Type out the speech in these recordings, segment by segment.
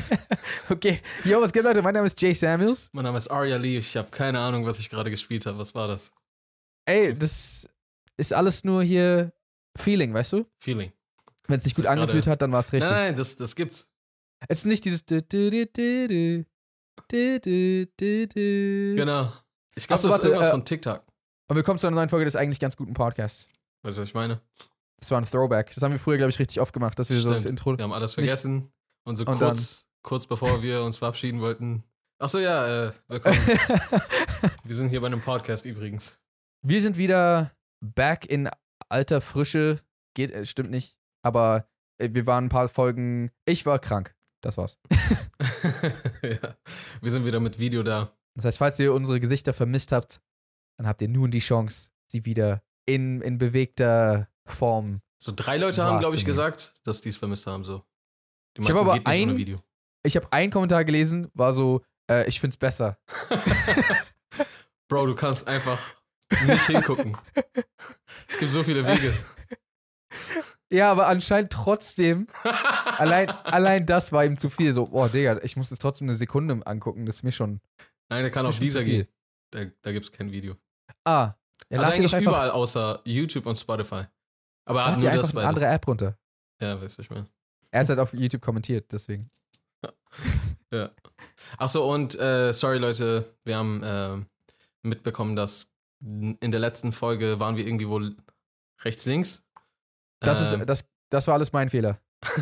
okay. Yo, was geht, Leute? Mein Name ist Jay Samuels. Mein Name ist Arya Lee. Ich habe keine Ahnung, was ich gerade gespielt habe. Was war das? Ey, das ist alles nur hier Feeling, weißt du? Feeling. Wenn es sich gut angefühlt hat, dann war es richtig. Nein, nein, das, das gibt's. Es ist nicht dieses. Genau. Ich glaube, so, das ist irgendwas äh, von TikTok. Und wir kommen zu einer neuen Folge des eigentlich ganz guten Podcasts. Weißt du, was ich meine? Das war ein Throwback. Das haben wir früher, glaube ich, richtig oft gemacht, dass wir Stimmt. so das Intro. Wir haben alles vergessen. Und so Und kurz, kurz bevor wir uns verabschieden wollten. Ach so, ja, äh, willkommen. wir sind hier bei einem Podcast übrigens. wir sind wieder back in alter Frische. Geht, äh, stimmt nicht. Aber äh, wir waren ein paar Folgen. Ich war krank. Das war's. ja. Wir sind wieder mit Video da. Das heißt, falls ihr unsere Gesichter vermisst habt, dann habt ihr nun die Chance, sie wieder in, in bewegter Form. So drei Leute haben, glaube ich, gesagt, dass die es vermisst haben. So. Die Ich hab meinten, aber ein- Video. Ich habe einen Kommentar gelesen, war so, äh, ich find's besser. Bro, du kannst einfach nicht hingucken. Es gibt so viele Wege. Ja, aber anscheinend trotzdem, allein, allein das war ihm zu viel. So, boah, Digga, ich muss es trotzdem eine Sekunde angucken, das ist mir schon. Nein, der kann auf dieser gehen. Da, da gibt es kein Video. Ah, ja, also eigentlich überall außer YouTube und Spotify. Aber er hat nur das eine beides. andere App runter. Ja, weißt du, was ich meine. Er ist halt auf YouTube kommentiert, deswegen. Ja. Achso, und äh, sorry Leute, wir haben äh, mitbekommen, dass in der letzten Folge waren wir irgendwie wohl rechts, links. Das, Ähm, ist, das, das war alles mein Fehler.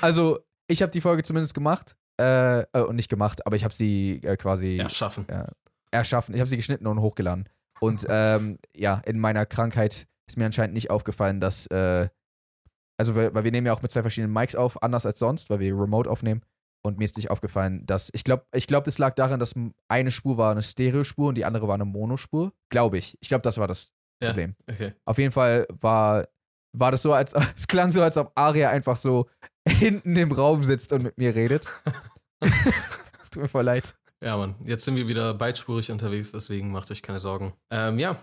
Also, ich habe die Folge zumindest gemacht. Äh, äh, und nicht gemacht, aber ich habe sie äh, quasi ja, schaffen. erschaffen. Ich habe sie geschnitten und hochgeladen. Und ähm, ja, in meiner Krankheit ist mir anscheinend nicht aufgefallen, dass, äh, also weil, weil wir nehmen ja auch mit zwei verschiedenen Mics auf, anders als sonst, weil wir remote aufnehmen. Und mir ist nicht aufgefallen, dass, ich glaube, ich glaube, das lag daran, dass eine Spur war eine Stereospur und die andere war eine Monospur. Glaube ich. Ich glaube, das war das Ja. Problem. Okay. Auf jeden Fall war, war das so, als es klang so, als ob Aria einfach so hinten im Raum sitzt und mit mir redet. Es tut mir voll leid. Ja, Mann. Jetzt sind wir wieder beitspurig unterwegs, deswegen macht euch keine Sorgen. Ähm, ja.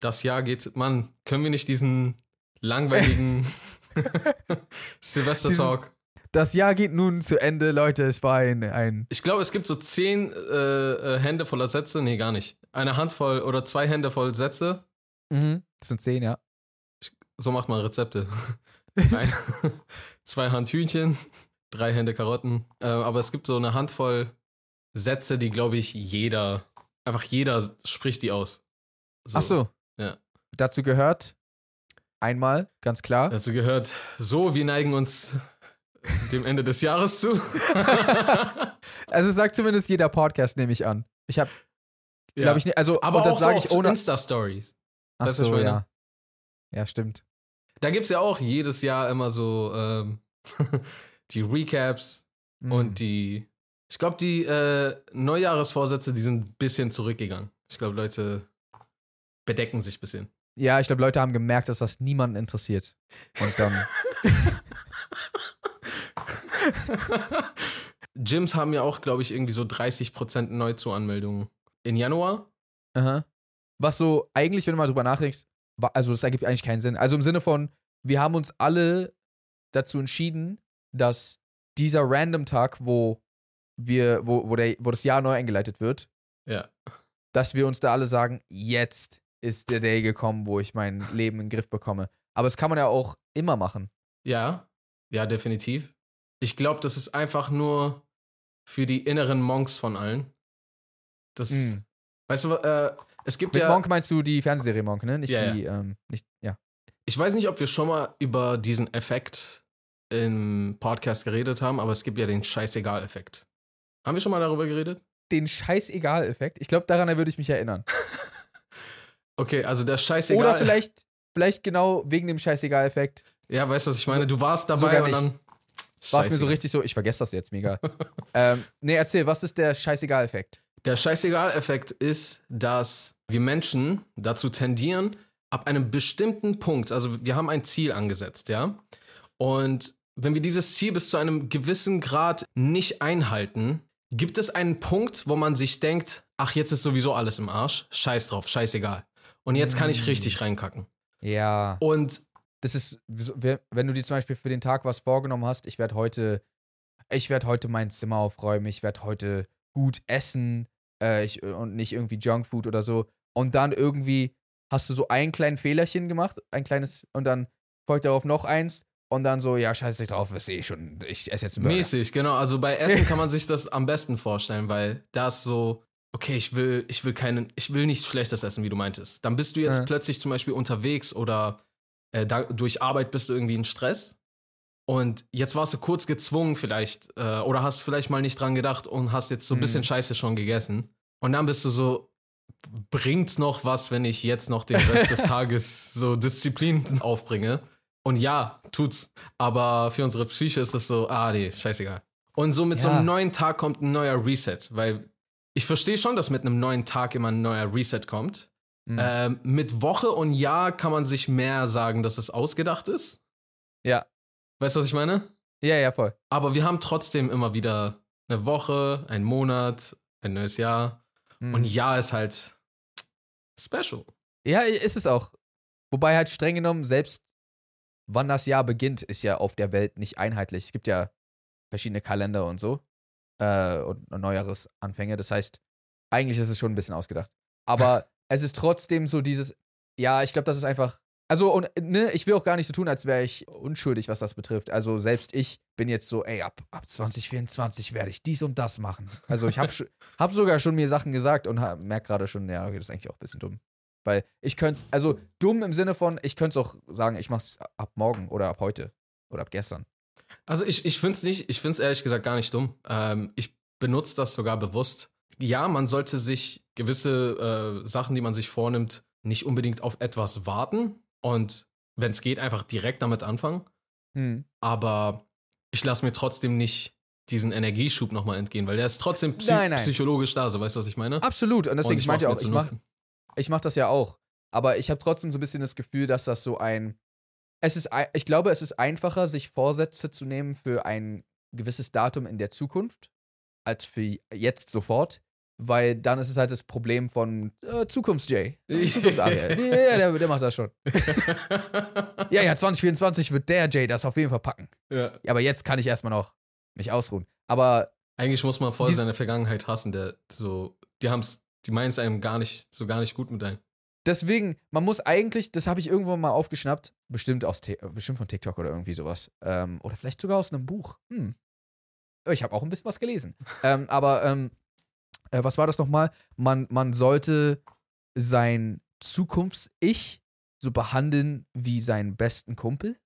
Das Jahr geht, Mann, können wir nicht diesen langweiligen Silvester-Talk. Das Jahr geht nun zu Ende, Leute. Es war ein, ein Ich glaube, es gibt so zehn äh, äh, Hände voller Sätze. Nee, gar nicht. Eine Handvoll oder zwei Hände voll Sätze. Mhm. Das sind zehn, ja. So macht man Rezepte. Ein, zwei Hand Hühnchen, drei Hände Karotten. Äh, aber es gibt so eine Handvoll Sätze, die, glaube ich, jeder, einfach jeder spricht die aus. Ach so. Dazu gehört einmal, ganz klar. Dazu gehört, so, wir neigen uns dem Ende des Jahres zu. Also sagt zumindest jeder Podcast, nehme ich an. Ich habe, Ja. glaube ich, nicht. Also, aber das sage so ich ohne. Insta-Stories. Ach was so, ja. Ja, stimmt. Da gibt es ja auch jedes Jahr immer so ähm, die Recaps Mhm. und die. Ich glaube, die äh, Neujahresvorsätze, die sind ein bisschen zurückgegangen. Ich glaube, Leute bedecken sich ein bisschen. Ja, ich glaube, Leute haben gemerkt, dass das niemanden interessiert. Und dann. Gyms haben ja auch, glaube ich, irgendwie so 30% Neuzuanmeldungen in Januar. Aha. Was so, eigentlich, wenn du mal drüber nachdenkst, also das ergibt eigentlich keinen Sinn. Also im Sinne von, wir haben uns alle dazu entschieden, dass dieser Random-Tag, wo wir, wo, wo, der, wo das Jahr neu eingeleitet wird, Ja. dass wir uns da alle sagen, jetzt ist der Day gekommen, wo ich mein Leben in den Griff bekomme. Aber das kann man ja auch immer machen. Ja, ja, definitiv. Ich glaube, das ist einfach nur für die inneren Monks von allen. Das, Mhm. weißt du, äh, es gibt Mit ja. Monk meinst du die Fernsehserie Monk, ne? Nicht Ja, die, ähm, nicht, ja. Ich weiß nicht, ob wir schon mal über diesen Effekt im Podcast geredet haben, aber es gibt ja den Scheißegal-Effekt. Haben wir schon mal darüber geredet? Den Scheißegal-Effekt. Ich glaube, daran würde ich mich erinnern. Okay, also der Scheißegal. Oder vielleicht, vielleicht genau wegen dem Scheißegal-Effekt Ja, weißt du, was ich meine? Du warst dabei und dann. war es mir so richtig so, ich vergesse das jetzt mega. ähm, nee, erzähl, was ist der Scheißegal-Effekt? Der Scheißegal-Effekt ist, dass wir Menschen dazu tendieren, ab einem bestimmten Punkt, also wir haben ein Ziel angesetzt, ja? Und wenn wir dieses Ziel bis zu einem gewissen Grad nicht einhalten, gibt es einen Punkt, wo man sich denkt, ach, jetzt ist sowieso alles im Arsch, scheiß drauf, scheißegal. Und jetzt kann ich Mm. richtig reinkacken. Ja. Und das ist, wenn du dir zum Beispiel für den Tag was vorgenommen hast, ich werde heute, ich werde heute mein Zimmer aufräumen, ich werde heute gut essen äh, ich, und nicht irgendwie Junkfood oder so. Und dann irgendwie hast du so ein kleines Fehlerchen gemacht, ein kleines, und dann folgt darauf noch eins. Und dann so, ja, scheiße drauf, ist eh schon, ich esse jetzt einen Burger. Mäßig, genau. Also bei Essen kann man sich das am besten vorstellen, weil da ist so, okay, ich will, ich will keinen, ich will nichts Schlechtes essen, wie du meintest. Dann bist du jetzt Ja. plötzlich zum Beispiel unterwegs oder äh, da, durch Arbeit bist du irgendwie in Stress. Und jetzt warst du kurz gezwungen, vielleicht, äh, oder hast vielleicht mal nicht dran gedacht und hast jetzt so ein Mhm. bisschen Scheiße schon gegessen. Und dann bist du so, bringt's noch was, wenn ich jetzt noch den Rest des Tages so Disziplin aufbringe? Und ja, tut's. Aber für unsere Psyche ist das so, ah nee, scheißegal. Und so mit so Ja. einem neuen Tag kommt ein neuer Reset, weil ich verstehe schon, dass mit einem neuen Tag immer ein neuer Reset kommt. Mhm. Ähm, mit Woche und Jahr kann man sich mehr sagen, dass es ausgedacht ist. ja, Weißt du, was ich meine? ja, ja, voll. Aber wir haben trotzdem immer wieder eine Woche, einen Monat, ein neues Jahr. Mhm. Und Jahr ist halt special. Ja, ist es auch. Wobei halt streng genommen, selbst wann das Jahr beginnt, ist ja auf der Welt nicht einheitlich. Es gibt ja verschiedene Kalender und so. Äh, und Neujahresanfänge. Das heißt, eigentlich ist es schon ein bisschen ausgedacht. Aber es ist trotzdem so dieses, ja, ich glaube, das ist einfach. Also, und ne, ich will auch gar nicht so tun, als wäre ich unschuldig, was das betrifft. Also, selbst ich bin jetzt so, ey, ab, ab 2024 werde ich dies und das machen. Also, ich habe hab sogar schon mir Sachen gesagt und merke gerade schon, ja, okay, das ist eigentlich auch ein bisschen dumm. Weil ich könnte es, also dumm im Sinne von, ich könnte es auch sagen, ich mach's ab morgen oder ab heute oder ab gestern. Also ich, ich finde es nicht, ich finde es ehrlich gesagt gar nicht dumm. Ähm, ich benutze das sogar bewusst. Ja, man sollte sich gewisse äh, Sachen, die man sich vornimmt, nicht unbedingt auf etwas warten und wenn es geht, einfach direkt damit anfangen. Hm. Aber ich lasse mir trotzdem nicht diesen Energieschub nochmal entgehen, weil der ist trotzdem psy Nein, nein. psychologisch da, so weißt du, was ich meine? Absolut. Und deswegen, Und ich meinte auch, ich mach, zunutze. ich mach das ja auch. Aber ich habe trotzdem so ein bisschen das Gefühl, dass das so ein. Es ist, ich glaube, es ist einfacher, sich Vorsätze zu nehmen für ein gewisses Datum in der Zukunft, als für jetzt sofort. Weil dann ist es halt das Problem von äh, Zukunfts-Jay. Zukunfts-Ariel. ja, der, der macht das schon. Ja, ja, 2024 wird der Jay das auf jeden Fall packen. ja. Aber jetzt kann ich erstmal noch mich ausruhen. Aber Eigentlich muss man voll seine Vergangenheit hassen, der so, die haben's, die meinen es einem gar nicht, so gar nicht gut mit einem. Deswegen, man muss eigentlich, das habe ich irgendwann mal aufgeschnappt, bestimmt, aus, Ti- bestimmt von TikTok oder irgendwie sowas. Ähm, oder vielleicht sogar aus einem Buch. Hm. Ich habe auch ein bisschen was gelesen. ähm, aber ähm, äh, was war das nochmal? Man, man sollte sein Zukunfts-Ich so behandeln wie seinen besten Kumpel.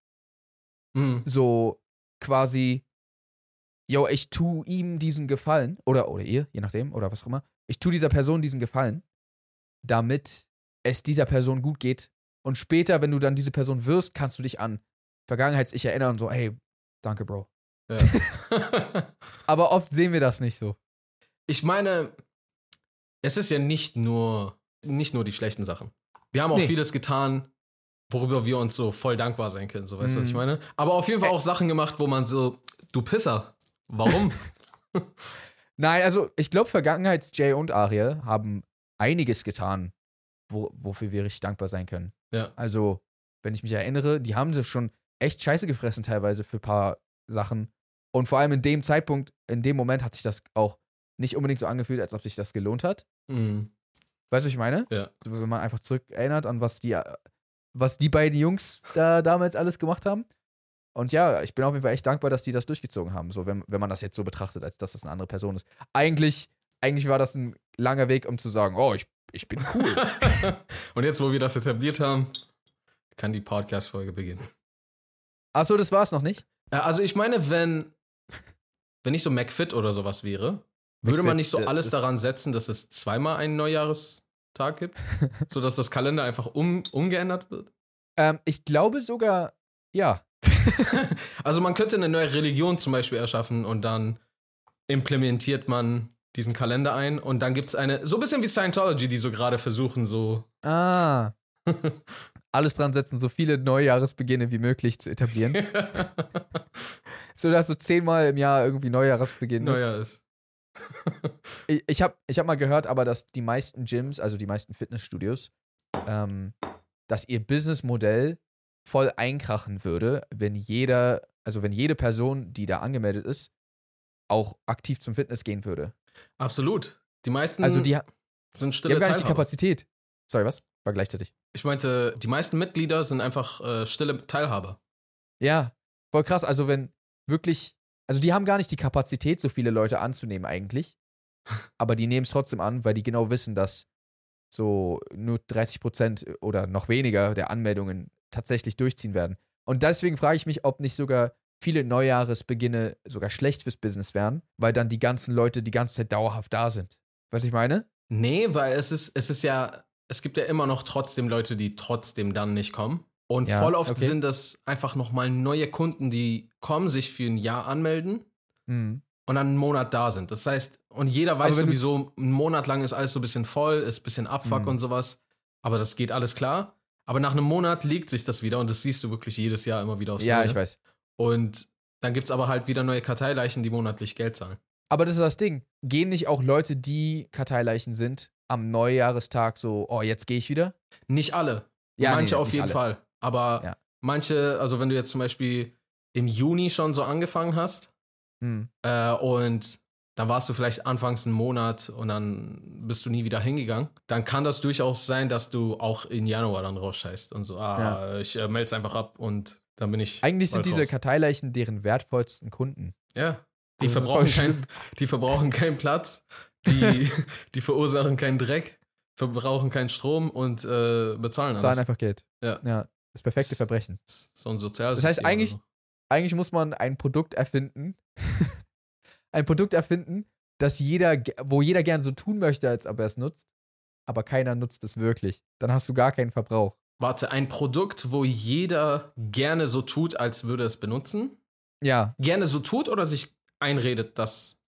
Mhm. so quasi, yo, ich tu ihm diesen Gefallen, oder, oder ihr, je nachdem, oder was auch immer, ich tu dieser Person diesen Gefallen, damit es dieser Person gut geht. Und später, wenn du dann diese Person wirst, kannst du dich an Vergangenheits-Ich erinnern und so, hey, danke, Bro. Ja. Aber oft sehen wir das nicht so. ich meine, es ist ja nicht nur, nicht nur die schlechten Sachen. Wir haben auch Nee. vieles getan, worüber wir uns so voll dankbar sein können, so weißt du, was ich Mhm. meine? Aber auf jeden Fall auch Sachen gemacht, wo man so, du Pisser, warum? Nein, also ich glaube, Vergangenheits-Jay und Ariel haben einiges getan, wo, wofür wir richtig dankbar sein können. ja. Also, wenn ich mich erinnere, die haben sich schon echt scheiße gefressen teilweise für ein paar Sachen. Und vor allem in dem Zeitpunkt, in dem Moment hat sich das auch nicht unbedingt so angefühlt, als ob sich das gelohnt hat. Mhm. Weißt du, was ich meine? Ja. So, Wenn man einfach zurück erinnert an was die, was die beiden Jungs da damals alles gemacht haben. Und ja, ich bin auf jeden Fall echt dankbar, dass die das durchgezogen haben. So, wenn, wenn man das jetzt so betrachtet, als dass das eine andere Person ist. Eigentlich, eigentlich war das ein langer Weg, um zu sagen, oh, ich, ich bin cool. Und jetzt, wo wir das etabliert haben, kann die Podcast-Folge beginnen. Achso, das war's noch nicht. Äh, Also ich meine, wenn, wenn ich so McFit oder sowas wäre, würde man nicht so alles daran setzen, dass es zweimal einen Neujahrestag gibt, sodass das Kalender einfach um, umgeändert wird? Ähm, ich glaube sogar, ja. Also man könnte eine neue Religion zum Beispiel erschaffen und dann implementiert man diesen Kalender ein und dann gibt es eine, so ein bisschen wie Scientology, die so gerade versuchen, so Ah. Alles dran setzen, so viele Neujahresbeginne wie möglich zu etablieren. so dass so zehnmal im Jahr irgendwie Neujahresbeginn ist. Neujahr ist. Ich, ich habe ich hab mal gehört, aber dass die meisten Gyms, also die meisten Fitnessstudios, ähm, dass ihr Businessmodell voll einkrachen würde, wenn jeder, also wenn jede Person, die da angemeldet ist, auch aktiv zum Fitness gehen würde. Absolut. Die meisten Also die, sind die stille haben gar nicht die Teilhaber. Kapazität. Sorry, was? War gleichzeitig. Ich meinte, die meisten Mitglieder sind einfach äh, stille Teilhaber. Ja, voll krass. Also wenn wirklich, also die haben gar nicht die Kapazität, so viele Leute anzunehmen eigentlich. Aber die nehmen es trotzdem an, weil die genau wissen, dass so nur 30 Prozent oder noch weniger der Anmeldungen tatsächlich durchziehen werden. Und deswegen frage ich mich, ob nicht sogar viele Neujahresbeginne sogar schlecht fürs Business wären, weil dann die ganzen Leute die ganze Zeit dauerhaft da sind. Was ich meine? Nee, weil es ist, es ist ja, es gibt ja immer noch trotzdem Leute, die trotzdem dann nicht kommen. Und Ja, voll oft okay. sind das einfach nochmal neue Kunden, die kommen, sich für ein Jahr anmelden Hm. und dann einen Monat da sind. Das heißt, und jeder weiß du sowieso, einen Monat lang ist alles so ein bisschen voll, ist ein bisschen Abfuck Mhm. und sowas. Aber das geht alles klar. Aber nach einem Monat legt sich das wieder und das siehst du wirklich jedes Jahr immer wieder aufs Ja, Neue. ich weiß. Und dann gibt es aber halt wieder neue Karteileichen, die monatlich Geld zahlen. Aber das ist das Ding. Gehen nicht auch Leute, die Karteileichen sind, am Neujahrestag so, oh, jetzt gehe ich wieder? Nicht alle. Ja, manche nee, auf jeden alle. Fall. Aber Ja. manche, also wenn du jetzt zum Beispiel im Juni schon so angefangen hast Hm. äh, und dann warst du vielleicht anfangs einen Monat und dann bist du nie wieder hingegangen, dann kann das durchaus sein, dass du auch in Januar dann rausscheißt und so, ah, ich äh, melde es einfach ab und dann bin ich. Eigentlich sind diese raus. Karteileichen deren wertvollsten Kunden. Ja. Die Das ist verbrauchen, kein, die verbrauchen keinen Platz, die, die verursachen keinen Dreck, verbrauchen keinen Strom und äh, bezahlen Zahlen einfach Geld. Ja. ja. Das perfekte Das- Verbrechen. So ein soziales Das heißt, eigentlich- Eigentlich muss man ein Produkt erfinden. ein Produkt erfinden, das jeder, wo jeder gern so tun möchte, als ob er es nutzt. Aber keiner nutzt es wirklich. Dann hast du gar keinen Verbrauch. Warte, ein Produkt, wo jeder gerne so tut, als würde es benutzen? Ja. Gerne so tut oder sich einredet, dass.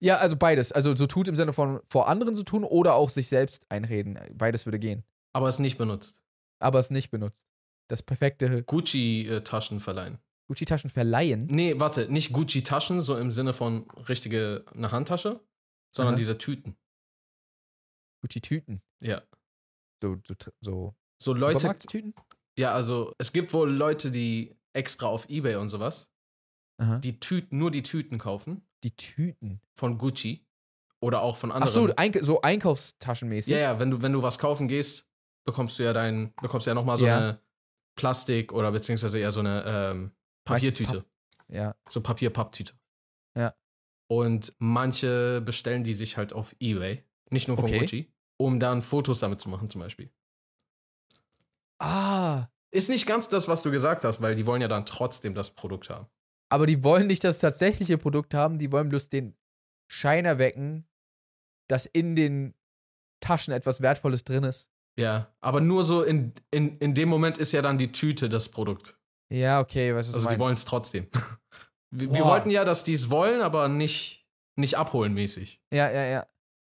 Ja, also beides. Also so tut im Sinne von vor anderen so tun oder auch sich selbst einreden. Beides würde gehen. aber es nicht benutzt. Aber es nicht benutzt. Das perfekte Gucci-Taschen verleihen. Gucci-Taschen verleihen. Nee, warte, nicht Gucci-Taschen, so im Sinne von richtige eine Handtasche, sondern Aha. diese Tüten. Gucci-Tüten. Ja. So, so, so So Leute. Ja, also es gibt wohl Leute, die extra auf Ebay und sowas, Aha. die Tüten, nur die Tüten kaufen Die Tüten. von Gucci oder auch von Ach anderen. so, Eink so Einkaufstaschenmäßig. Ja, ja, wenn du, wenn du was kaufen gehst, bekommst du ja dein, bekommst du ja nochmal so Ja. eine Plastik oder beziehungsweise eher so eine ähm, Papiertüte. ja. So Papier-Papptüte. Ja. Und manche bestellen die sich halt auf Ebay, nicht nur von Okay. Gucci, um dann Fotos damit zu machen, zum Beispiel. Ah, Ist nicht ganz das, was du gesagt hast, weil die wollen ja dann trotzdem das Produkt haben. aber die wollen nicht das tatsächliche Produkt haben, die wollen bloß den Schein erwecken, dass in den Taschen etwas Wertvolles drin ist. Ja, aber nur so in, in, in dem Moment ist ja dann die Tüte das Produkt. Ja, okay, was du Also die wollen es trotzdem. Wir, wir wollten ja, dass die es wollen, aber nicht, nicht abholen mäßig. Ja, ja, ja.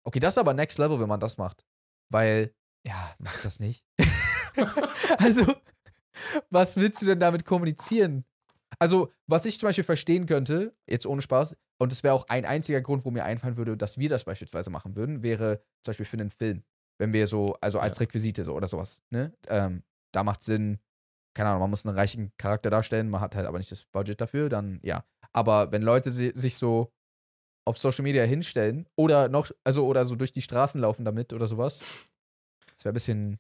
Okay, das ist aber Next Level, wenn man das macht. Weil, ja, mach das nicht. also, was willst du denn damit kommunizieren? Also, was ich zum Beispiel verstehen könnte, jetzt ohne Spaß, und das wäre auch ein einziger Grund, wo mir einfallen würde, dass wir das beispielsweise machen würden, wäre zum Beispiel für einen Film. Wenn wir so, also als Ja. Requisite so oder sowas, ne? Ähm, da macht Sinn, keine Ahnung, man muss einen reichen Charakter darstellen, man hat halt aber nicht das Budget dafür, dann ja. Aber wenn Leute si sich so auf Social Media hinstellen oder noch, also oder so durch die Straßen laufen damit oder sowas, das wäre ein bisschen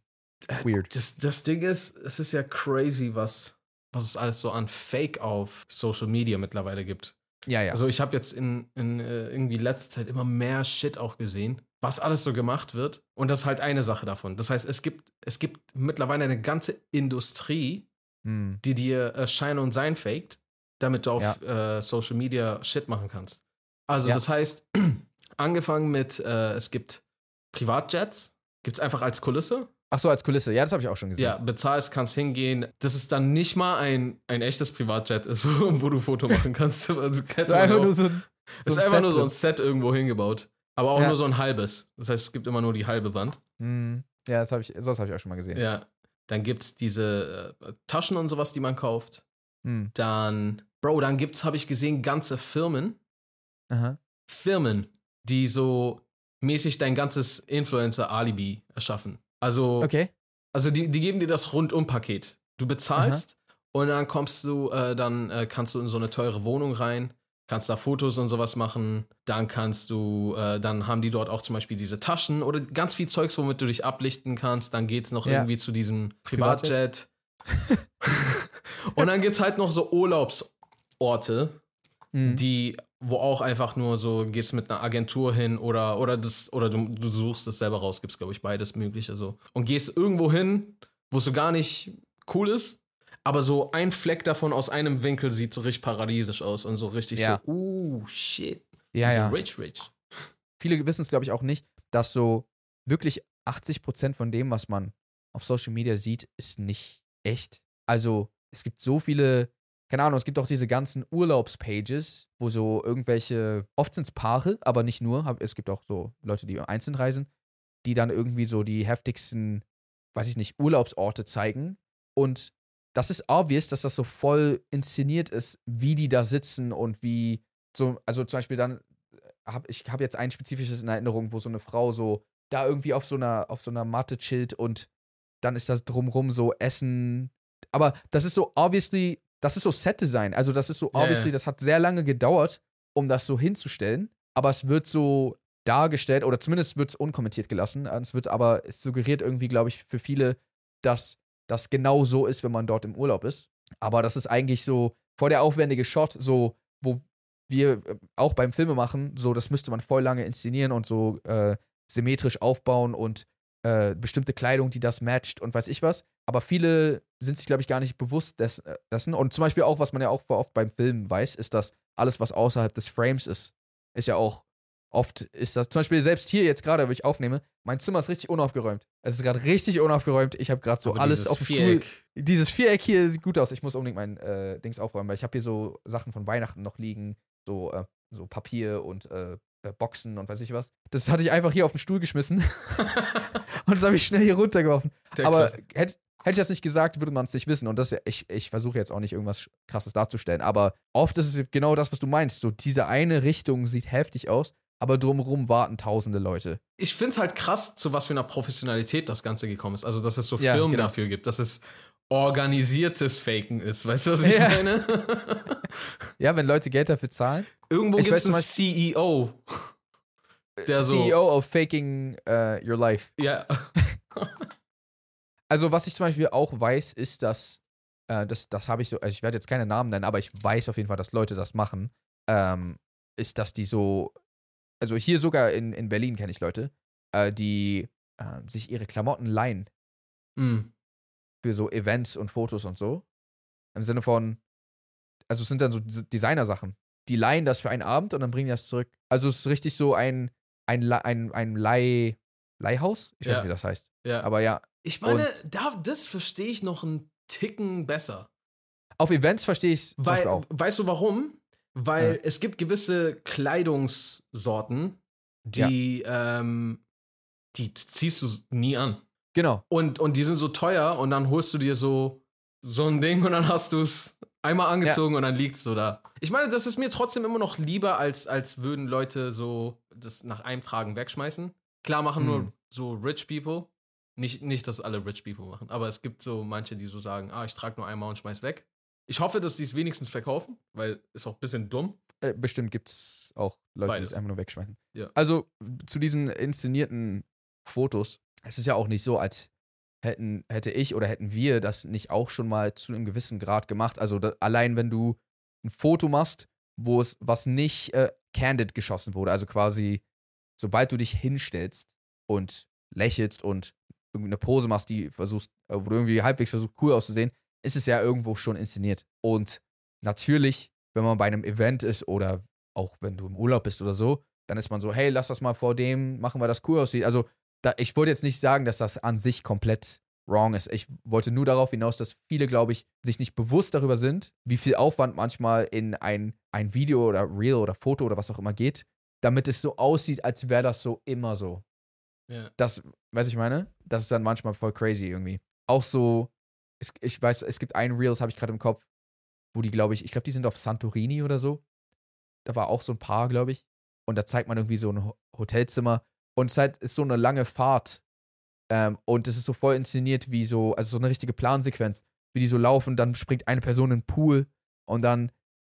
weird. Das, das Ding ist, es ist ja crazy, was, was es alles so an Fake auf Social Media mittlerweile gibt. Ja, ja. Also ich habe jetzt in, in äh, irgendwie letzter Zeit immer mehr Shit auch gesehen, was alles so gemacht wird. Und das ist halt eine Sache davon. Das heißt, es gibt, es gibt mittlerweile eine ganze Industrie, hm. die dir äh, Schein und Sein faked, damit du auf äh, Social Media Shit machen kannst. Also Ja. das heißt, angefangen mit, äh, es gibt Privatjets, gibt es einfach als Kulisse. Ach so, als Kulisse. Ja, das habe ich auch schon gesehen. Ja, bezahlst, kannst hingehen. Das ist dann nicht mal ein, ein echtes Privatjet ist, wo, wo du Foto machen kannst. Also, du einfach nur so ein, so ist ein einfach Set nur so ein. Set irgendwo hingebaut. Aber auch Ja. nur so ein halbes. Das heißt, es gibt immer nur die halbe Wand. Hm. Ja, das habe ich, sowas habe ich auch schon mal gesehen. Ja. Dann gibt es diese äh, Taschen und sowas, die man kauft. Hm. Dann, Bro, dann gibt's, habe ich gesehen, ganze Firmen. Aha. Firmen, die so mäßig dein ganzes Influencer-Alibi erschaffen. Also, Okay. also die, die geben dir das Rundum-Paket. Du bezahlst Und dann kommst du, äh, dann äh, kannst du in so eine teure Wohnung rein, kannst da Fotos und sowas machen. Dann kannst du, äh, dann haben die dort auch zum Beispiel diese Taschen oder ganz viel Zeugs, womit du dich ablichten kannst. Dann geht's noch Ja. irgendwie zu diesem Privatjet. und dann gibt's halt noch so Urlaubsorte, Mhm. die, wo auch einfach nur so gehst mit einer Agentur hin oder, oder das, oder du, du suchst es selber raus, gibt's, glaube ich, beides mögliche so. Und gehst irgendwo hin, wo es so gar nicht cool ist, aber so ein Fleck davon aus einem Winkel sieht so richtig paradiesisch aus und so richtig Ja. so, uh, shit. ja, die sind ja. rich, rich. Viele wissen es, glaube ich, auch nicht, dass so wirklich 80% von dem, was man auf Social Media sieht, ist nicht echt. Also, es gibt so viele, keine Ahnung, es gibt auch diese ganzen Urlaubspages, wo so irgendwelche, oft sind es Paare, aber nicht nur, es gibt auch so Leute, die einzeln reisen, die dann irgendwie so die heftigsten, weiß ich nicht, Urlaubsorte zeigen. Und das ist obvious, dass das so voll inszeniert ist, wie die da sitzen und wie so, also zum Beispiel dann, hab, ich habe jetzt ein spezifisches in Erinnerung, wo so eine Frau so da irgendwie auf so einer, auf so einer Matte chillt und dann ist das drumrum so Essen. Aber das ist so obviously, das ist so Set-Design. Also das ist so obviously, das hat sehr lange gedauert, um das so hinzustellen. Aber es wird so dargestellt, oder zumindest wird es unkommentiert gelassen. Es wird aber, es suggeriert irgendwie, glaube ich, für viele, dass das genau so ist, wenn man dort im Urlaub ist. Aber das ist eigentlich so voll der aufwendige Shot, so, wo wir äh, auch beim Filme machen, so, das müsste man voll lange inszenieren und so äh, symmetrisch aufbauen und äh, bestimmte Kleidung, die das matcht und weiß ich was. Aber viele sind sich, glaube ich, gar nicht bewusst äh, dessen. Und zum Beispiel auch, was man ja auch oft beim Film weiß, ist, dass alles, was außerhalb des Frames ist, ist ja auch oft ist das, zum Beispiel selbst hier jetzt gerade, wo ich aufnehme, mein Zimmer ist richtig unaufgeräumt. Es ist gerade richtig unaufgeräumt. Ich habe gerade so Aber alles auf dem Stuhl. Dieses Viereck hier sieht gut aus. Ich muss unbedingt mein äh, Dings aufräumen, weil ich habe hier so Sachen von Weihnachten noch liegen, so, äh, so Papier und äh, Boxen und weiß ich was. Das hatte ich einfach hier auf den Stuhl geschmissen und das habe ich schnell hier runtergeworfen. Der Aber hätte hätte ich das nicht gesagt, würde man es nicht wissen. Und das, ich, ich versuche jetzt auch nicht irgendwas Krasses darzustellen. Aber oft ist es genau das, was du meinst. So, diese eine Richtung sieht heftig aus, aber drumherum warten tausende Leute. ich finde es halt krass, zu was für einer Professionalität das Ganze gekommen ist. Also, dass es so Ja, Firmen genau. dafür gibt, dass es organisiertes Faken ist. Weißt du, was ich Ja. meine? Ja, wenn Leute Geld dafür zahlen. Irgendwo gibt es einen CEO. Der so. CEO of Faking äh, Your Life. Ja. Also, was ich zum Beispiel auch weiß, ist, dass, äh, das, das habe ich so, also ich werde jetzt keine Namen nennen, aber ich weiß auf jeden Fall, dass Leute das machen, ähm, ist, dass die so, also hier sogar in, in Berlin kenne ich Leute, äh, die äh, sich ihre Klamotten leihen Hm. Für so Events und Fotos und so. Im Sinne von, also es sind dann so Des- Designersachen. Die leihen das für einen Abend und dann bringen die das zurück. Also es ist richtig so ein, ein, ein, ein Leih, Leihhaus? Ich weiß Ja. nicht, wie das heißt. Ja. Aber ja, Ich meine, da, das verstehe ich noch einen Ticken besser. auf Events verstehe ich es zum Beispiel Weil, auch. weißt du warum? Weil Ja. es gibt gewisse Kleidungssorten, die, ähm, die ziehst du nie an. Genau. Und, und die sind so teuer und dann holst du dir so, so ein Ding und dann hast du es einmal angezogen und dann liegt es so da. Ich meine, das ist mir trotzdem immer noch lieber, als, als würden Leute so das nach einem Tragen wegschmeißen. Klar machen nur Hm. so Rich People. Nicht, nicht, dass alle Rich People machen, aber es gibt so manche, die so sagen, ah, ich trage nur einmal und schmeiß weg. Ich hoffe, dass die es wenigstens verkaufen, weil ist auch ein bisschen dumm. Äh, bestimmt gibt es auch Leute, Beides. die es einfach nur wegschmeißen. Ja. Also zu diesen inszenierten Fotos, es ist ja auch nicht so, als hätten, hätte ich oder hätten wir das nicht auch schon mal zu einem gewissen Grad gemacht. Also da, allein wenn du ein Foto machst, wo es, was nicht äh, candid geschossen wurde, also quasi, sobald du dich hinstellst und lächelst und irgendeine Pose machst, die versuchst, äh, wo du irgendwie halbwegs versuchst, cool auszusehen, ist es ja irgendwo schon inszeniert. Und natürlich, wenn man bei einem Event ist oder auch wenn du im Urlaub bist oder so, dann ist man so, hey, lass das mal vor dem machen, weil das cool aussieht. Also, da, ich wollte jetzt nicht sagen, dass das an sich komplett wrong ist. Ich wollte nur darauf hinaus, dass viele, glaube ich, sich nicht bewusst darüber sind, wie viel Aufwand manchmal in ein, ein Video oder Reel oder Foto oder was auch immer geht, damit es so aussieht, als wäre das so immer so. Ja. Das, weiß ich meine? Das ist dann manchmal voll crazy irgendwie. Auch so, es, ich weiß, es gibt ein Reel, das habe ich gerade im Kopf, wo die, glaube ich, ich glaube, die sind auf Santorini oder so. Da war auch so ein Paar, glaube ich. Und da zeigt man irgendwie so ein Ho- Hotelzimmer. Und es halt ist so eine lange Fahrt. Ähm, und es ist so voll inszeniert wie so, also so eine richtige Plansequenz, wie die so laufen, dann springt eine Person in den Pool und dann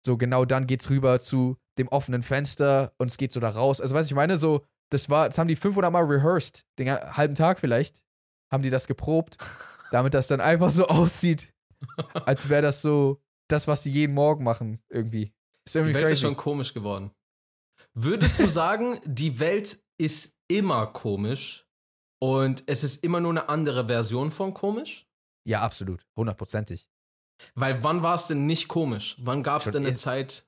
so genau dann geht's rüber zu dem offenen Fenster und es geht so da raus. Also, was ich meine, so, das war, das haben die 500 Mal rehearsed, den halben Tag vielleicht, haben die das geprobt, damit das dann einfach so aussieht, als wäre das so das, was die jeden Morgen machen, irgendwie. Ist irgendwie die Welt crazy. ist schon komisch geworden. Würdest du sagen, die Welt ist immer komisch und es ist immer nur eine andere Version von komisch? Ja, absolut. Hundertprozentig. Weil wann war es denn nicht komisch? Wann gab es denn eine Zeit,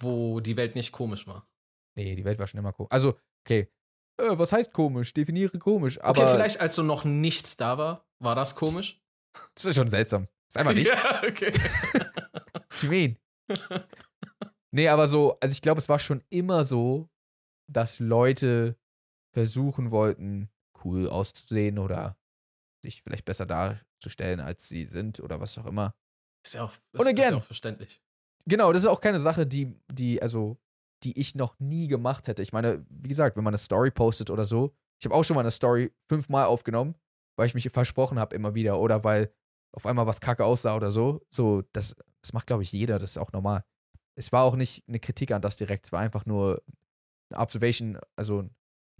wo die Welt nicht komisch war? Nee, die Welt war schon immer komisch. Also, okay. Äh, was heißt komisch? Definiere komisch. Aber okay, vielleicht als so noch nichts da war, war das komisch? Das ist schon seltsam. Das ist einfach nichts. ja, okay. ich mean. Nee, aber so, also ich glaube, es war schon immer so, dass Leute versuchen wollten, cool auszusehen oder sich vielleicht besser darzustellen, als sie sind oder was auch immer. Ist ja auch, das, Und again, ist ja auch verständlich. Genau, das ist auch keine Sache, die, die, also, die ich noch nie gemacht hätte. Ich meine, wie gesagt, wenn man eine Story postet oder so, ich habe auch schon mal eine Story fünfmal aufgenommen, weil ich mich versprochen habe immer wieder oder weil auf einmal was kacke aussah oder so. So, das, das macht, glaube ich, jeder, das ist auch normal. Es war auch nicht eine Kritik an das direkt, es war einfach nur eine Observation, also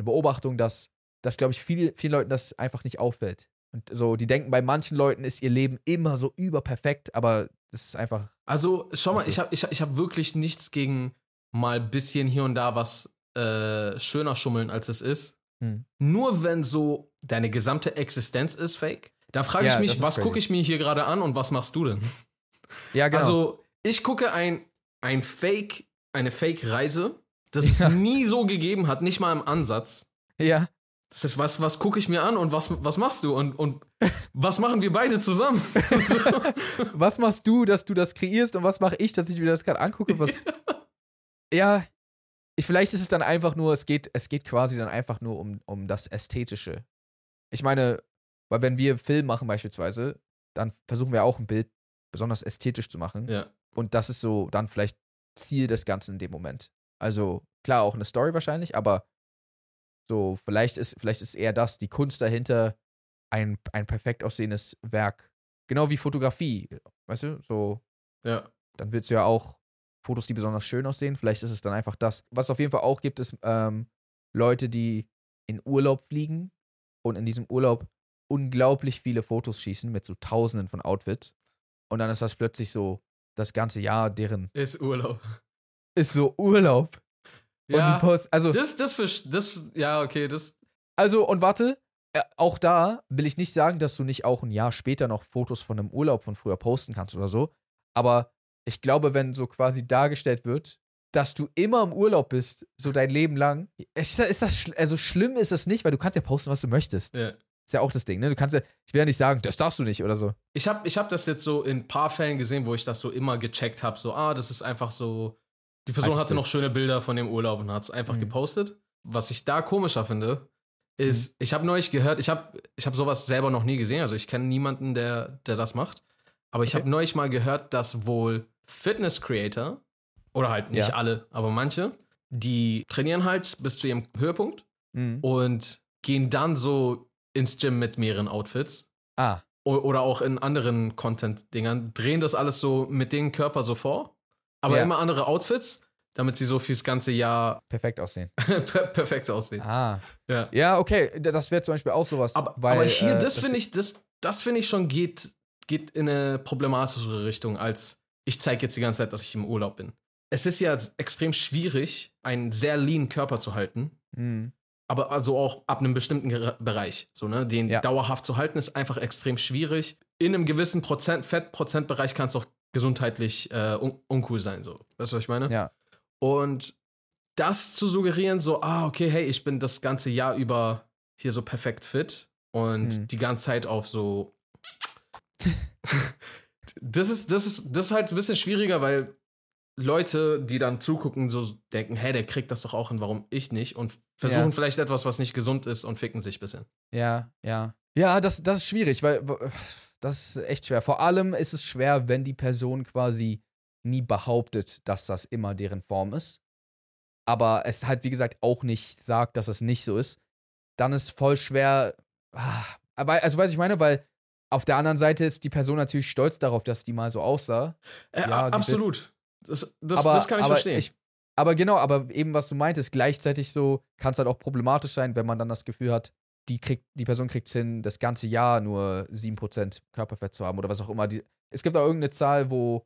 eine Beobachtung, dass, dass glaube ich, viel, vielen Leuten das einfach nicht auffällt. Und so, die denken, bei manchen Leuten ist ihr Leben immer so überperfekt, aber das ist einfach. Also, schau mal, ich habe ich, ich hab wirklich nichts gegen mal ein bisschen hier und da was äh, schöner schummeln, als es ist. Hm. Nur wenn so deine gesamte Existenz ist fake, da frage ich ja, mich, was gucke ich mir hier gerade an und was machst du denn? Ja, genau. Also, ich gucke ein, ein Fake, eine Fake-Reise, das ja. es nie so gegeben hat, nicht mal im Ansatz. Ja. Das ist, was, was gucke ich mir an und was, was machst du? Und, und was machen wir beide zusammen? was machst du, dass du das kreierst und was mache ich, dass ich mir das gerade angucke? Was ja, ich, vielleicht ist es dann einfach nur, es geht, es geht quasi dann einfach nur um, um das Ästhetische. Ich meine, weil wenn wir Film machen beispielsweise, dann versuchen wir auch ein Bild besonders ästhetisch zu machen. Ja. Und das ist so dann vielleicht Ziel des Ganzen in dem Moment. Also klar, auch eine Story wahrscheinlich, aber so, vielleicht ist, vielleicht ist eher das, die Kunst dahinter, ein, ein perfekt aussehendes Werk. Genau wie Fotografie. Weißt du? So. Ja. Dann willst du ja auch Fotos, die besonders schön aussehen. Vielleicht ist es dann einfach das. Was es auf jeden Fall auch gibt, ist ähm, Leute, die in Urlaub fliegen und in diesem Urlaub unglaublich viele Fotos schießen mit so tausenden von Outfits. Und dann ist das plötzlich so das ganze Jahr deren. Ist Urlaub. Ist so Urlaub. Ja, Post, also, das, das, für, das, ja, okay, das. Also, und warte, äh, auch da will ich nicht sagen, dass du nicht auch ein Jahr später noch Fotos von einem Urlaub von früher posten kannst oder so. Aber ich glaube, wenn so quasi dargestellt wird, dass du immer im Urlaub bist, so dein Leben lang, ist das, ist das also schlimm ist das nicht, weil du kannst ja posten, was du möchtest. Ja. Ist ja auch das Ding, ne? Du kannst ja, ich will ja nicht sagen, das darfst du nicht oder so. Ich habe ich hab das jetzt so in ein paar Fällen gesehen, wo ich das so immer gecheckt habe, so, ah, das ist einfach so die Person hatte noch schöne Bilder von dem Urlaub und hat es einfach mhm. gepostet. Was ich da komischer finde, ist, mhm. ich habe neulich gehört, ich habe ich hab sowas selber noch nie gesehen, also ich kenne niemanden, der, der das macht. Aber ich okay. habe neulich mal gehört, dass wohl Fitness-Creator, oder halt nicht ja. alle, aber manche, die trainieren halt bis zu ihrem Höhepunkt mhm. und gehen dann so ins Gym mit mehreren Outfits. Ah. Oder auch in anderen Content-Dingern, drehen das alles so mit dem Körper so vor aber ja. immer andere Outfits, damit sie so fürs ganze Jahr perfekt aussehen. per perfekt aussehen. Ah. Ja, ja okay. Das wäre zum Beispiel auch sowas. Aber, weil, aber hier, äh, das finde ich, das, das finde ich schon geht, geht in eine problematischere Richtung, als ich zeige jetzt die ganze Zeit, dass ich im Urlaub bin. Es ist ja extrem schwierig, einen sehr lean Körper zu halten. Mhm. Aber also auch ab einem bestimmten Bereich. So, ne? Den ja. dauerhaft zu halten, ist einfach extrem schwierig. In einem gewissen Prozent, Fettprozentbereich kann es auch gesundheitlich äh, un uncool sein, so. Weißt du, was ich meine? Ja. Und das zu suggerieren, so, ah, okay, hey, ich bin das ganze Jahr über hier so perfekt fit und hm. die ganze Zeit auf so. das ist, das ist, das ist halt ein bisschen schwieriger, weil Leute, die dann zugucken, so denken, hey, der kriegt das doch auch hin, warum ich nicht? Und versuchen ja. vielleicht etwas, was nicht gesund ist und ficken sich ein bisschen. Ja, ja. Ja, das, das ist schwierig, weil das ist echt schwer. Vor allem ist es schwer, wenn die Person quasi nie behauptet, dass das immer deren Form ist. Aber es halt, wie gesagt, auch nicht sagt, dass es nicht so ist. Dann ist voll schwer. Ah, aber, also, weiß ich meine, weil auf der anderen Seite ist die Person natürlich stolz darauf, dass die mal so aussah. Äh, Ja, absolut. Das, das, aber, das kann ich verstehen. Ich, aber genau, aber eben was du meintest, gleichzeitig so kann es halt auch problematisch sein, wenn man dann das Gefühl hat, die, kriegt, die Person kriegt es hin, das ganze Jahr nur 7% Körperfett zu haben oder was auch immer. Die, es gibt auch irgendeine Zahl, wo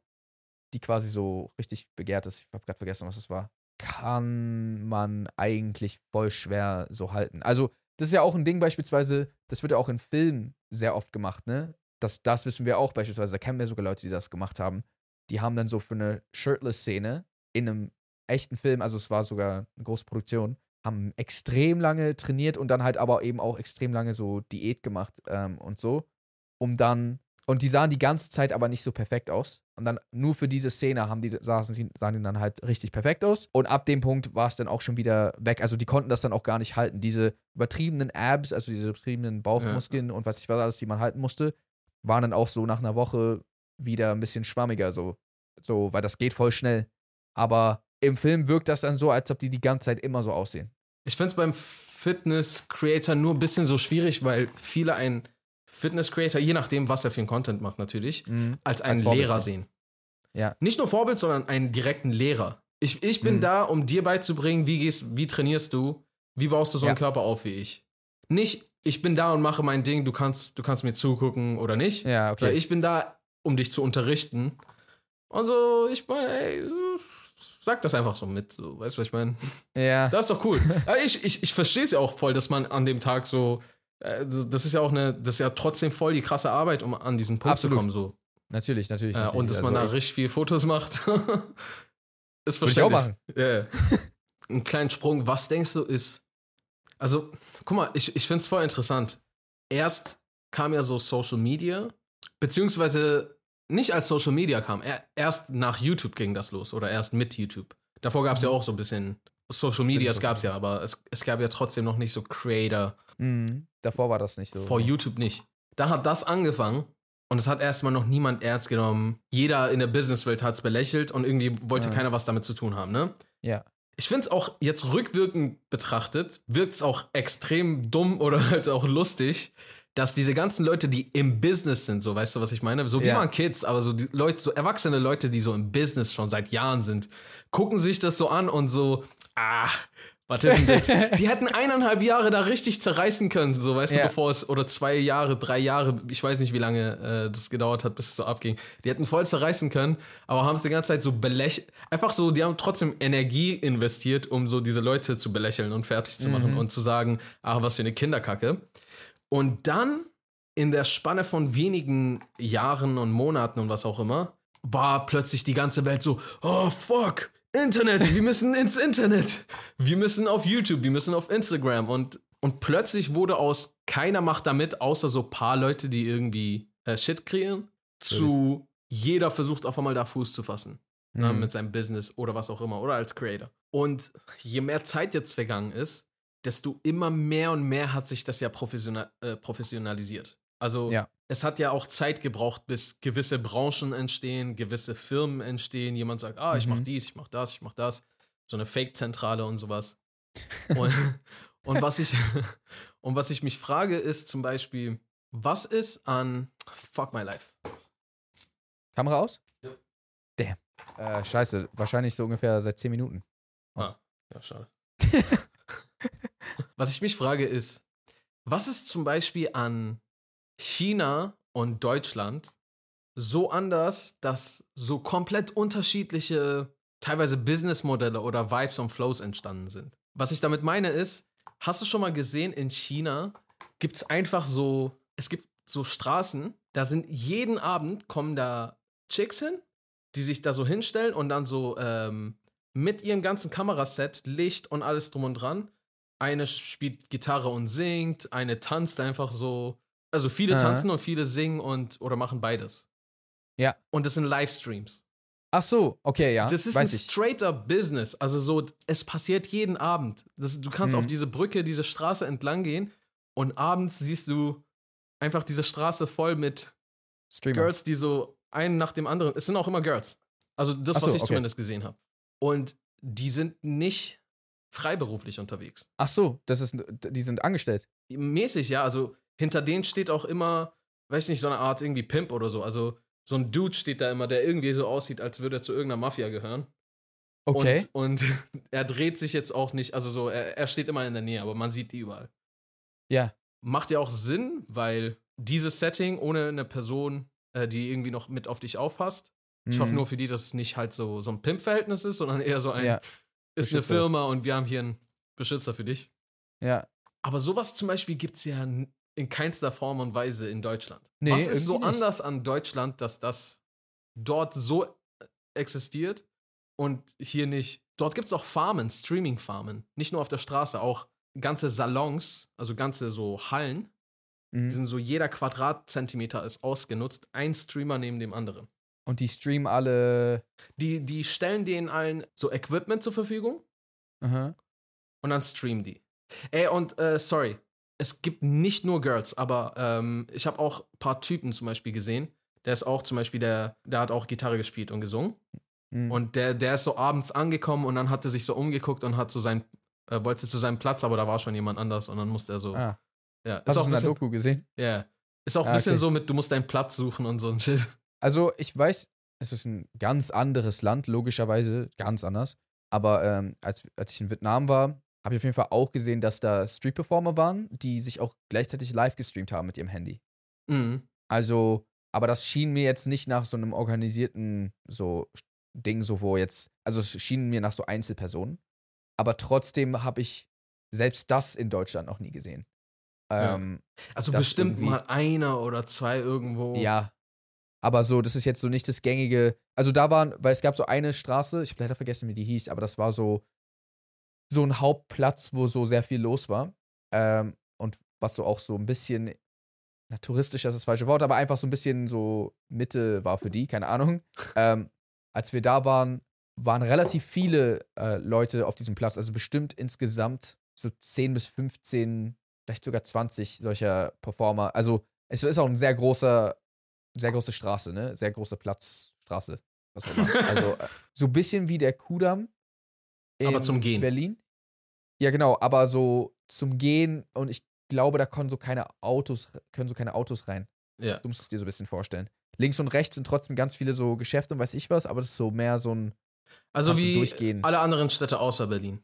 die quasi so richtig begehrt ist. Ich habe gerade vergessen, was es war. Kann man eigentlich voll schwer so halten. Also, das ist ja auch ein Ding beispielsweise, das wird ja auch in Filmen sehr oft gemacht, ne? Das, das wissen wir auch beispielsweise, da kennen wir sogar Leute, die das gemacht haben. Die haben dann so für eine Shirtless-Szene in einem echten Film, also es war sogar eine große Produktion, haben extrem lange trainiert und dann halt aber eben auch extrem lange so Diät gemacht ähm, und so, um dann, und die sahen die ganze Zeit aber nicht so perfekt aus. Und dann nur für diese Szene haben die, sahen, sie- sahen die dann halt richtig perfekt aus. Und ab dem Punkt war es dann auch schon wieder weg. Also die konnten das dann auch gar nicht halten. Diese übertriebenen Abs, also diese übertriebenen Bauchmuskeln und was ich was alles, die man halten musste, waren dann auch so nach einer Woche wieder ein bisschen schwammiger, so, so, weil das geht voll schnell. Aber im Film wirkt das dann so, als ob die die ganze Zeit immer so aussehen. Ich finde es beim Fitness-Creator nur ein bisschen so schwierig, weil viele einen Fitness-Creator, je nachdem, was er für einen Content macht, natürlich, als einen Vorbild Lehrer sehen. sehen. Ja. Nicht nur Vorbild, sondern einen direkten Lehrer. Ich, ich bin Mhm. da, um dir beizubringen, wie gehst, wie trainierst du, wie baust du so einen Ja. Körper auf wie ich. Nicht, ich bin da und mache mein Ding, du kannst, du kannst mir zugucken oder nicht. Ja, okay. ich bin da, um dich zu unterrichten. Also, ich meine, ey, sag das einfach so mit, so, weißt du, was ich meine? ja. Das ist doch cool. Ich ich, ich verstehe es ja auch voll, dass man an dem Tag so. äh, Das ist ja auch eine, das ist ja trotzdem voll die krasse Arbeit, um an diesen Punkt Absolut. zu kommen. So. natürlich, natürlich. Äh, natürlich. und dass man da Also, richtig viel Fotos macht. ist Würde ich auch verständlich. machen. Ja, ja. Einen kleinen Sprung. Was denkst du ist. Also, guck mal, ich, ich finde es voll interessant. Erst kam ja so Social Media, beziehungsweise nicht als Social Media kam, er, erst nach YouTube ging das los oder erst mit YouTube. Davor gab es ja Mhm. auch so ein bisschen Social Media, es gab es ja, aber es, es gab ja trotzdem noch nicht so Creator. Mhm. Davor war das nicht so. Vor YouTube nicht. Da hat das angefangen und es hat erstmal noch niemand ernst genommen. Jeder in der Businesswelt hat es belächelt und irgendwie wollte Ja. keiner was damit zu tun haben, ne? Ja. Ich finde es auch jetzt rückwirkend betrachtet, wirkt es auch extrem dumm oder halt auch lustig, dass diese ganzen Leute, die im Business sind, so weißt du, was ich meine? So wie Ja. man Kids, aber so die Leute, so erwachsene Leute, die so im Business schon seit Jahren sind, gucken sich das so an und so, ah, was ist denn das? die hätten eineinhalb Jahre da richtig zerreißen können, so weißt Ja. du, bevor es, oder zwei Jahre, drei Jahre, ich weiß nicht, wie lange äh, das gedauert hat, bis es so abging. Die hätten voll zerreißen können, aber haben es die ganze Zeit so belächelt. Einfach so, die haben trotzdem Energie investiert, um so diese Leute zu belächeln und fertig zu machen Mhm. und zu sagen, ah, was für eine Kinderkacke. Und dann in der Spanne von wenigen Jahren und Monaten und was auch immer, war plötzlich die ganze Welt so, oh fuck, Internet, wir müssen ins Internet. Wir müssen auf YouTube, wir müssen auf Instagram. Und, und plötzlich wurde aus keiner macht damit, außer so paar Leute, die irgendwie äh, Shit kreieren, zu jeder versucht auf einmal da Fuß zu fassen. Ne, Mhm. mit seinem Business oder was auch immer oder als Creator. Und je mehr Zeit jetzt vergangen ist, desto immer mehr und mehr hat sich das ja professional, äh, professionalisiert. Also Ja. es hat ja auch Zeit gebraucht, bis gewisse Branchen entstehen, gewisse Firmen entstehen. Jemand sagt, ah, ich mach Mhm. dies, ich mach das, ich mach das. So eine Fake-Zentrale und sowas. Und, und, was ich, und was ich mich frage, ist zum Beispiel, was ist an Fuck My Life? Kamera aus? Ja. Damn. Äh, scheiße, wahrscheinlich so ungefähr seit 10 Minuten. Ja, schade. Was ich mich frage ist, was ist zum Beispiel an China und Deutschland so anders, dass so komplett unterschiedliche, teilweise Businessmodelle oder Vibes und Flows entstanden sind? Was ich damit meine ist, hast du schon mal gesehen, in China gibt es einfach so, es gibt so Straßen, da sind jeden Abend kommen da Chicks hin, die sich da so hinstellen und dann so ähm, mit ihrem ganzen Kameraset, Licht und alles drum und dran. Eine spielt Gitarre und singt, eine tanzt einfach so. Also viele Aha. tanzen und viele singen und oder machen beides. Ja. Und das sind Livestreams. Ach so, okay, ja. Das ist ein weiß ich. straighter Business. Also so, es passiert jeden Abend. Das, du kannst Mhm. auf diese Brücke, diese Straße entlang gehen und abends siehst du einfach diese Straße voll mit Streamer. Girls, die so einen nach dem anderen. Es sind auch immer Girls. Also das, so, was ich okay. zumindest gesehen habe. Und die sind nicht freiberuflich unterwegs. Ach so, das ist, die sind angestellt. Mäßig, ja. Also hinter denen steht auch immer weiß ich nicht, so eine Art irgendwie Pimp oder so. Also so ein Dude steht da immer, der irgendwie so aussieht, als würde er zu irgendeiner Mafia gehören. Okay. Und, und er dreht sich jetzt auch nicht, also so, er, er steht immer in der Nähe, aber man sieht die überall. ja. Macht ja auch Sinn, weil dieses Setting ohne eine Person, äh, die irgendwie noch mit auf dich aufpasst, ich hoffe Mhm. nur für die, dass es nicht halt so, so ein Pimp-Verhältnis ist, sondern eher so ein, Ja. Ist eine. Firma und wir haben hier einen Beschützer für dich. Ja. Aber sowas zum Beispiel gibt es ja in keinster Form und Weise in Deutschland. Nee, Was ist so nicht. anders an Deutschland, dass das dort so äh, existiert und hier nicht? Dort gibt es auch Farmen, Streaming-Farmen. Nicht nur auf der Straße, auch ganze Salons, also ganze so Hallen. Die Mhm. sind so, jeder Quadratzentimeter ist ausgenutzt, ein Streamer neben dem anderen. Und die streamen alle. Die, die stellen denen allen so Equipment zur Verfügung Aha. und dann streamen die. Ey, und äh, sorry, es gibt nicht nur Girls, aber ähm, ich habe auch ein paar Typen zum Beispiel gesehen. Der ist auch zum Beispiel, der, der hat auch Gitarre gespielt und gesungen. Mhm. Und der, der ist so abends angekommen und dann hat er sich so umgeguckt und hat so sein, äh, wollte zu seinem Platz, aber da war schon jemand anders und dann musste er so. ah. Ja, ist Hast du auch ein in der Doku gesehen? ja, ist auch ein Ah, bisschen okay. so mit, du musst deinen Platz suchen und so ein Shit. Also, ich weiß, es ist ein ganz anderes Land, logischerweise ganz anders. Aber ähm, als, als ich in Vietnam war, habe ich auf jeden Fall auch gesehen, dass da Street-Performer waren, die sich auch gleichzeitig live gestreamt haben mit ihrem Handy. Mhm. Also, aber das schien mir jetzt nicht nach so einem organisierten so Ding, so wo jetzt, also es schien mir nach so Einzelpersonen. Aber trotzdem habe ich selbst das in Deutschland noch nie gesehen. Ja. Ähm, Also Das bestimmt mal einer oder zwei irgendwo. Ja. Aber so, das ist jetzt so nicht das gängige. Also da waren, weil es gab so eine Straße, ich habe leider vergessen, wie die hieß, aber das war so so ein Hauptplatz, wo so sehr viel los war. Ähm, und was so auch so ein bisschen, na, touristisch ist das falsche Wort, aber einfach so ein bisschen so Mitte war für die, keine Ahnung. Ähm, als wir da waren, waren relativ viele äh, Leute auf diesem Platz, also bestimmt insgesamt so 10 bis 15, vielleicht sogar 20 solcher Performer. Also es ist auch ein sehr großer, sehr große Straße, ne? Sehr großer Platz, Straße. Was auch immer. Also äh, so ein bisschen wie der Kudamm Aber in zum Gehen. Berlin. Ja, genau, aber so zum Gehen und ich glaube, da können so keine Autos, können so keine Autos rein. Ja. Du musst es dir so ein bisschen vorstellen. Links und rechts sind trotzdem ganz viele so Geschäfte und weiß ich was, aber das ist so mehr so ein, Also wie durchgehen. alle anderen Städte außer Berlin.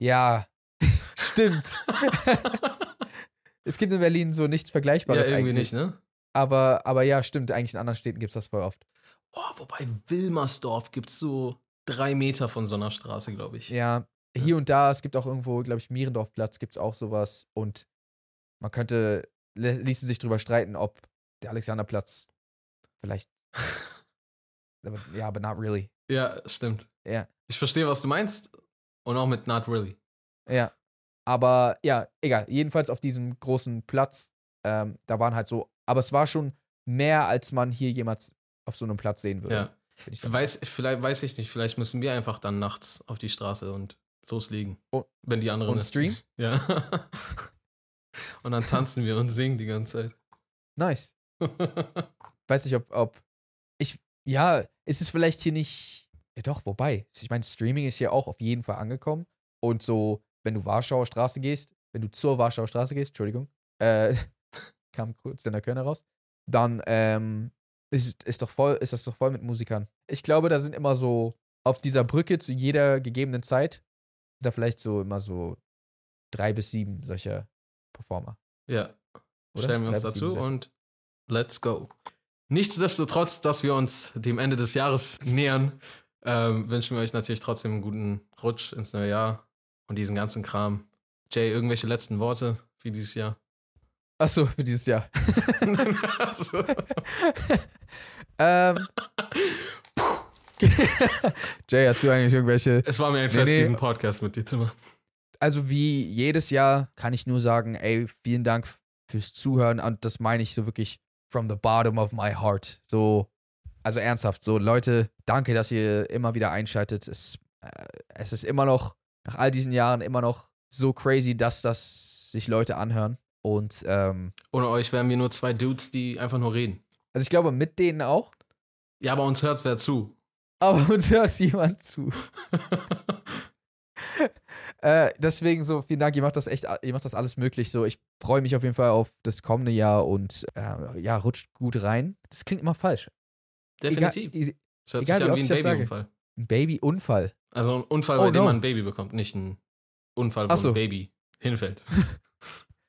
ja, stimmt. es gibt in Berlin so nichts ja, Vergleichbares irgendwie eigentlich. nicht, ne? Aber, aber ja, stimmt, eigentlich in anderen Städten gibt es das voll oft. Oh, wobei Wilmersdorf gibt es so drei Meter von so einer Straße, glaube ich. Ja, hier und da, es gibt auch irgendwo, glaube ich, Mierendorfplatz gibt es auch sowas. Und man könnte, ließe sich drüber streiten, ob der Alexanderplatz vielleicht. ja, aber not really. Ja, stimmt. Ja. Ich verstehe, was du meinst. Und auch mit Not Really. Ja. Aber ja, egal. Jedenfalls auf diesem großen Platz, ähm, da waren halt so, aber es war schon mehr, als man hier jemals auf so einem Platz sehen würde. Ja. Ich Weiß, vielleicht weiß ich nicht, vielleicht müssen wir einfach dann nachts auf die Straße und loslegen. Und- wenn die anderen und streamen? Ja. und dann tanzen wir und singen die ganze Zeit. Nice. Weiß nicht, ob, ob. Ich. Ja, ist es vielleicht hier nicht. Ja, doch, wobei. Ich meine, Streaming ist hier auch auf jeden Fall angekommen. Und so, wenn du Warschauer Straße gehst, wenn du zur Warschauer Straße gehst, Entschuldigung, äh, kam kurz der Kölner raus, dann ähm, ist, ist, doch voll, ist das doch voll mit Musikern. Ich glaube, da sind immer so auf dieser Brücke zu jeder gegebenen Zeit, da vielleicht so immer so drei bis sieben solcher Performer. Ja. Oder? Stellen wir uns Drei dazu und let's go. Nichtsdestotrotz, dass wir uns dem Ende des Jahres nähern, ähm, wünschen wir euch natürlich trotzdem einen guten Rutsch ins neue Jahr und diesen ganzen Kram. Jay, irgendwelche letzten Worte für dieses Jahr? Achso, für dieses Jahr. Also, ähm. Jay, hast du eigentlich irgendwelche. es war mir ein Nee, Fest, nee. diesen Podcast mit dir zu machen. Also, wie jedes Jahr kann ich nur sagen, ey, vielen Dank fürs Zuhören und das meine ich so wirklich from the bottom of my heart. So, also ernsthaft, so Leute, danke, dass ihr immer wieder einschaltet. Es, äh, es ist immer noch, nach all diesen Jahren, immer noch so crazy, dass das sich Leute anhören. Und, ähm, Ohne euch wären wir nur zwei Dudes, die einfach nur reden. also ich glaube, mit denen auch, Ja, aber uns hört wer zu. aber uns hört jemand zu. äh, deswegen so, vielen Dank, ihr macht das echt, ihr macht das alles möglich. So, ich freue mich auf jeden Fall auf das kommende Jahr und äh, ja, rutscht gut rein. Das klingt immer falsch. Definitiv. Egal, das hört egal, sich an wie ein. Babyunfall. ein Babyunfall. Also ein Unfall, Oh, bei dem no. man ein Baby bekommt, nicht ein Unfall, wo so. ein Baby hinfällt.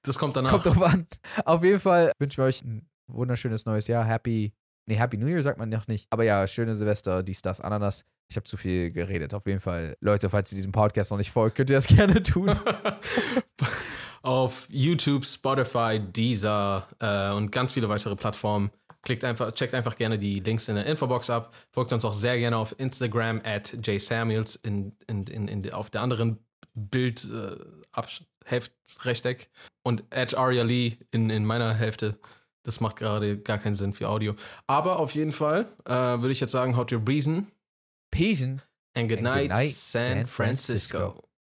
Das kommt danach. Kommt drauf an. Auf jeden Fall wünschen wir euch ein wunderschönes neues Jahr. Happy, nee, Happy New Year sagt man noch nicht. Aber ja, schöne Silvester, dies, das, Ananas. Ich habe zu viel geredet. Auf jeden Fall, Leute, falls ihr diesem Podcast noch nicht folgt, könnt ihr das gerne tun. Auf YouTube, Spotify, Deezer äh, und ganz viele weitere Plattformen. Klickt einfach, checkt einfach gerne die Links in der Infobox ab. Folgt uns auch sehr gerne auf Instagram at jsamuels in, in, in, in, auf der anderen Bild äh, Heft, Rechteck und at Aria Lee in, in meiner Hälfte. Das macht gerade gar keinen Sinn für Audio. Aber auf jeden Fall äh, würde ich jetzt sagen, haut your reason Peace. and good night, San San Francisco. Francisco.